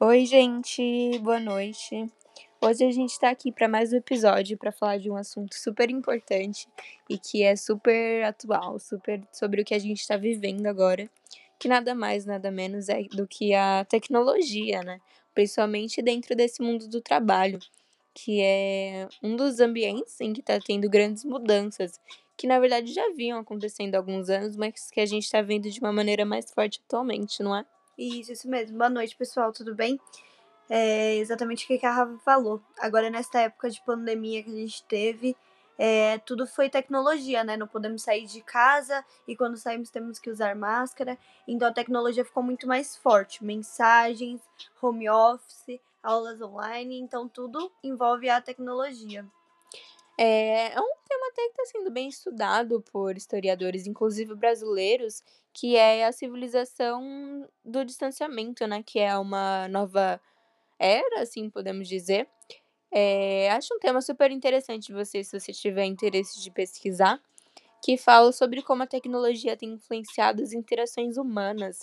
Oi, gente, boa noite. Hoje a gente está aqui para mais um episódio para falar de um assunto super importante e que é super atual, super sobre o que a gente está vivendo agora, que nada mais, nada menos é do que a tecnologia, né? Principalmente dentro desse mundo do trabalho, que é um dos ambientes em que está tendo grandes mudanças, que na verdade já vinham acontecendo há alguns anos, mas que a gente está vendo de uma maneira mais forte atualmente, não é? Isso, isso mesmo. Boa noite, pessoal, tudo bem? É exatamente o que a Rafa falou. Agora, nesta época de pandemia que a gente teve, é, tudo foi tecnologia, né? Não podemos sair de casa e quando saímos temos que usar máscara. Então a tecnologia ficou muito mais forte. Mensagens, home office, aulas online, então tudo envolve a tecnologia. É, é um tema até que está sendo bem estudado por historiadores, inclusive brasileiros, que é a civilização do distanciamento, né? Que é uma nova era, assim podemos dizer. É, acho um tema super interessante você, se você tiver interesse de pesquisar, que fala sobre como a tecnologia tem influenciado as interações humanas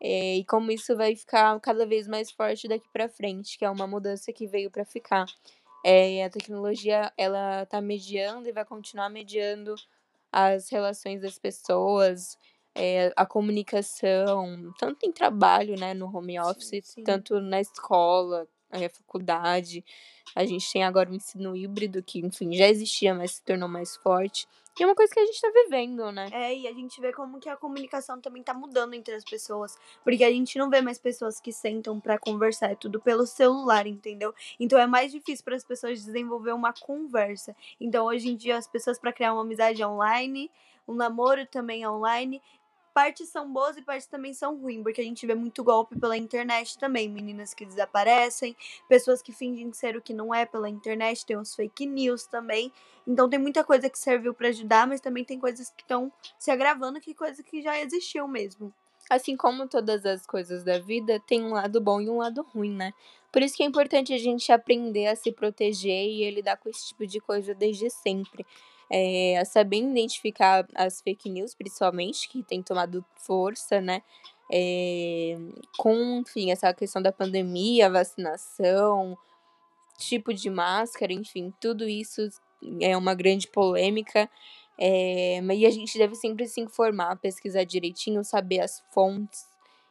é, e como isso vai ficar cada vez mais forte daqui para frente, que é uma mudança que veio para ficar. É, a tecnologia ela está mediando e vai continuar mediando as relações das pessoas, é, a comunicação, tanto em trabalho, né, no home office, sim, sim. tanto na escola, na faculdade. A gente tem agora um ensino híbrido que, enfim, já existia, mas se tornou mais forte. E é uma coisa que a gente tá vivendo, né? É, e a gente vê como que a comunicação também tá mudando entre as pessoas. Porque a gente não vê mais pessoas que sentam para conversar, é tudo pelo celular, entendeu? Então é mais difícil para as pessoas desenvolver uma conversa. Então hoje em dia as pessoas para criar uma amizade online, um namoro também online, partes são boas e partes também são ruins, porque a gente vê muito golpe pela internet também. Meninas que desaparecem, pessoas que fingem ser o que não é pela internet, tem uns fake news também. Então tem muita coisa que serviu para ajudar, mas também tem coisas que estão se agravando, que coisa que já existiu mesmo. Assim como todas as coisas da vida, tem um lado bom e um lado ruim, né? Por isso que é importante a gente aprender a se proteger e lidar com esse tipo de coisa desde sempre é, saber identificar as fake news, principalmente, que tem tomado força, né? É, com, enfim, essa questão da pandemia, vacinação, tipo de máscara, enfim, tudo isso é uma grande polêmica. É, e a gente deve sempre se informar, pesquisar direitinho, saber as fontes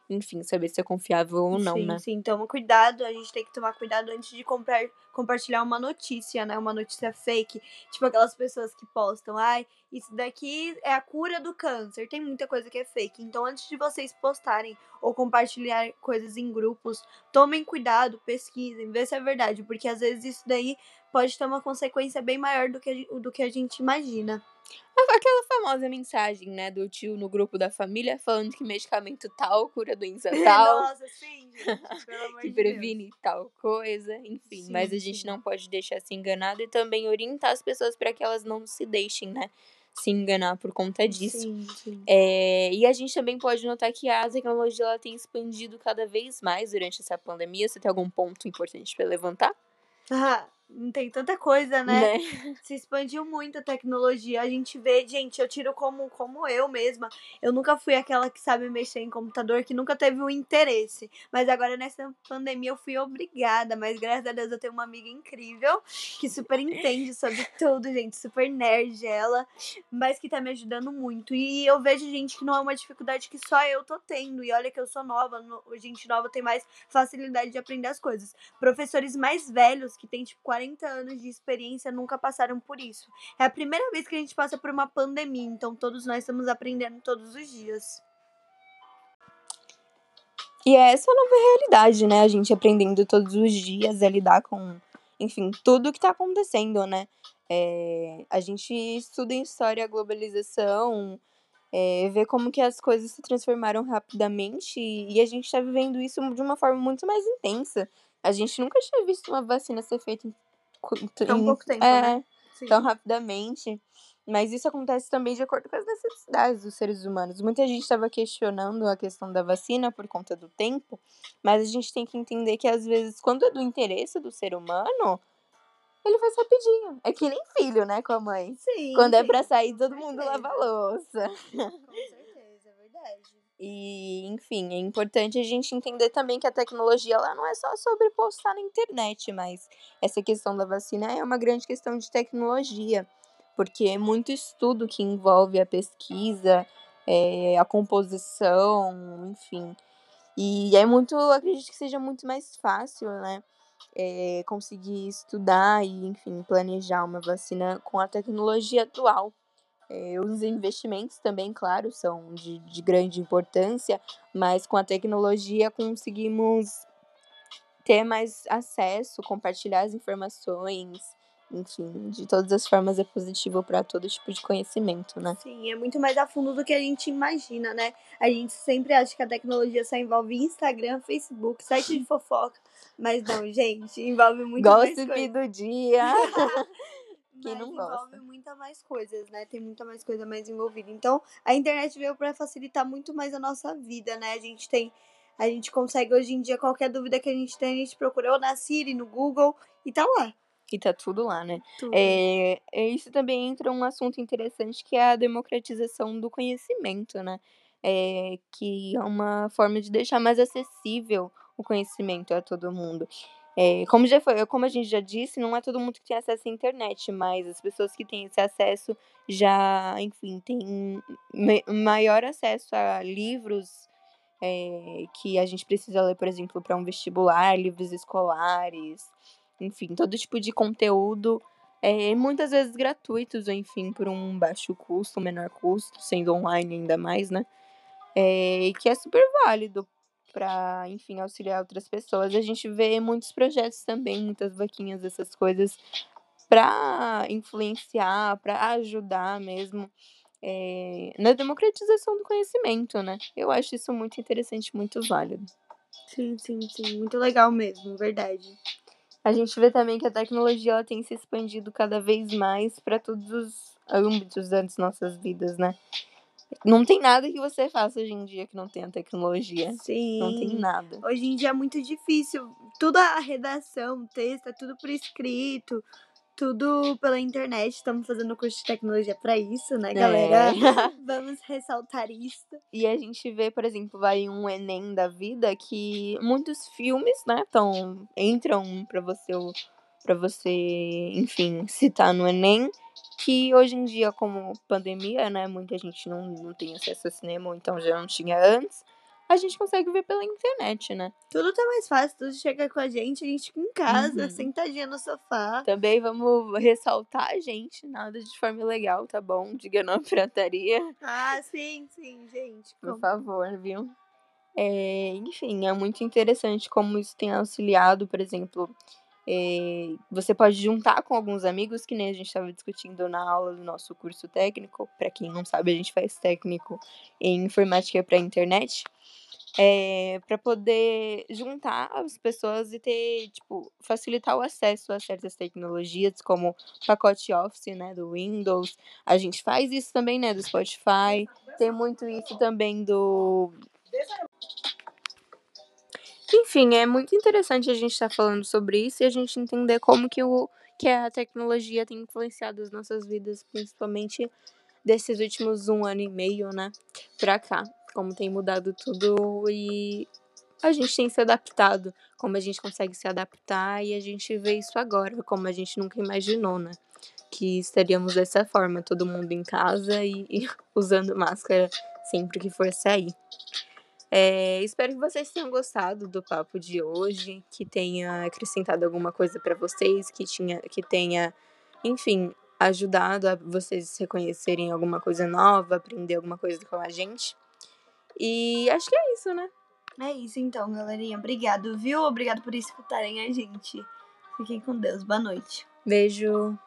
enfim, saber se é confiável ou não, sim, né? Sim, toma cuidado, a gente tem que tomar cuidado antes de comprar, compartilhar uma notícia, né? Uma notícia fake. Tipo aquelas pessoas que postam, ai, isso daqui é a cura do câncer. Tem muita coisa que é fake. Então, antes de vocês postarem ou compartilhar coisas em grupos, tomem cuidado, pesquisem, vê se é verdade, porque às vezes isso daí pode ter uma consequência bem maior do que, do que a gente imagina. Aquela famosa mensagem, né, do tio no grupo da família falando que medicamento tal cura doença tal. Nossa, sim, gente, pelo amor que previne Deus. tal coisa, enfim. Sim, mas a gente sim. não pode deixar se enganar e também orientar as pessoas para que elas não se deixem, né, se enganar por conta disso. Sim, sim. É, e a gente também pode notar que a tecnologia ela tem expandido cada vez mais durante essa pandemia. Você tem algum ponto importante para levantar? Ah, não tem tanta coisa, né? Né? Se expandiu muito a tecnologia. A gente vê, gente, eu tiro como, como eu mesma. Eu nunca fui aquela que sabe mexer em computador, que nunca teve o interesse. Mas agora nessa pandemia eu fui obrigada. Mas graças a Deus eu tenho uma amiga incrível que super entende sobre tudo, gente. Super nerd ela, mas que tá me ajudando muito. E eu vejo, gente, que não é uma dificuldade que só eu tô tendo. E olha que eu sou nova, no- gente nova tem mais facilidade de aprender as coisas. Professores mais velhos, que têm tipo 40 anos de experiência, nunca passaram por isso. É a primeira vez que a gente passa por uma pandemia, então todos nós estamos aprendendo todos os dias. E é essa a nova realidade, né? A gente aprendendo todos os dias a lidar com, enfim, tudo que tá acontecendo, né? É, a gente estuda em história a globalização, é, vê como que as coisas se transformaram rapidamente e a gente tá vivendo isso de uma forma muito mais intensa. A gente nunca tinha visto uma vacina ser feita Tão em- pouco tempo, é, né? Sim. tão rapidamente. Mas isso acontece também de acordo com as necessidades dos seres humanos. Muita gente estava questionando a questão da vacina por conta do tempo, mas a gente tem que entender que às vezes, quando é do interesse do ser humano, ele faz rapidinho. É que nem filho, né, com a mãe. Sim. Quando é pra sair, todo mundo lava a louça. Com certeza. E, enfim, é importante a gente entender também que a tecnologia ela não é só sobre postar na internet, mas essa questão da vacina é uma grande questão de tecnologia, porque é muito estudo que envolve a pesquisa, é, a composição, enfim. E é muito, acredito que seja muito mais fácil, né? É, conseguir estudar e, enfim, planejar uma vacina com a tecnologia atual. É, os investimentos também, claro, são de, de grande importância, mas com a tecnologia conseguimos ter mais acesso, compartilhar as informações, enfim, de todas as formas é positivo para todo tipo de conhecimento, né? Sim, é muito mais a fundo do que a gente imagina, né? A gente sempre acha que a tecnologia só envolve Instagram, Facebook, site de fofoca, mas não, gente, envolve muito mais Gossip coisa. do dia. Quem Mas não gosta? envolve muita mais coisas, né? Tem muita mais coisa mais envolvida. Então, a internet veio para facilitar muito mais a nossa vida, né? A gente tem a gente consegue hoje em dia qualquer dúvida que a gente tem, a gente procura ou na Siri, no Google e tá lá. E tá tudo lá, né? Tudo. É, é, isso também entra um assunto interessante que é a democratização do conhecimento, né? É, que é uma forma de deixar mais acessível o conhecimento a todo mundo. É, como, já foi, como a gente já disse, não é todo mundo que tem acesso à internet, mas as pessoas que têm esse acesso já, enfim, têm ma- maior acesso a livros é, que a gente precisa ler, por exemplo, para um vestibular, livros escolares, enfim, todo tipo de conteúdo, é, muitas vezes gratuitos, enfim, por um baixo custo, menor custo, sendo online ainda mais, né? É, que é super válido para, enfim, auxiliar outras pessoas. A gente vê muitos projetos também, muitas vaquinhas, essas coisas, para influenciar, para ajudar mesmo é, na democratização do conhecimento, né? Eu acho isso muito interessante, muito válido. Sim, sim, sim. Muito legal mesmo, verdade. A gente vê também que a tecnologia ela tem se expandido cada vez mais para todos os âmbitos das nossas vidas, né? Não tem nada que você faça hoje em dia que não tenha tecnologia. Sim. Não tem nada. Hoje em dia é muito difícil. Tudo a redação, o texto, é tudo por escrito, tudo pela internet. Estamos fazendo curso de tecnologia para isso, né, galera? É. Vamos ressaltar isso. E a gente vê, por exemplo, vai um Enem da vida que muitos filmes, né, tão, entram para você para você, enfim, citar no Enem, que hoje em dia, como pandemia, né, muita gente não, não tem acesso a cinema, ou então já não tinha antes, a gente consegue ver pela internet, né? Tudo tá mais fácil, tudo chega com a gente, a gente em casa, Uhum. sentadinha no sofá. Também vamos ressaltar, gente, nada de forma ilegal, tá bom? Diga não à pirataria. Ah, sim, sim, gente. Por Como- favor, viu? É, enfim, é muito interessante como isso tem auxiliado, por exemplo. É, você pode juntar com alguns amigos, que nem a gente estava discutindo na aula do nosso curso técnico. Para quem não sabe, a gente faz técnico em informática para internet. para poder juntar as pessoas e ter, tipo, facilitar o acesso a certas tecnologias, como pacote Office, né, do Windows. A gente faz isso também, né, do Spotify. Tem muito isso também do. Enfim, é muito interessante a gente estar falando sobre isso e a gente entender como que, o, que a tecnologia tem influenciado as nossas vidas, principalmente desses últimos um ano e meio, né, pra cá. Como tem mudado tudo e a gente tem se adaptado, como a gente consegue se adaptar e a gente vê isso agora, como a gente nunca imaginou, né? Que estaríamos dessa forma, todo mundo em casa e, e usando máscara sempre que for sair. É, espero que vocês tenham gostado do papo de hoje, que tenha acrescentado alguma coisa para vocês, que, tinha, que tenha, enfim, ajudado a vocês reconhecerem alguma coisa nova, aprender alguma coisa com a gente. E acho que é isso, né? É isso então, galerinha. Obrigado, viu? Obrigado por escutarem a gente. Fiquem com Deus. Boa noite. Beijo.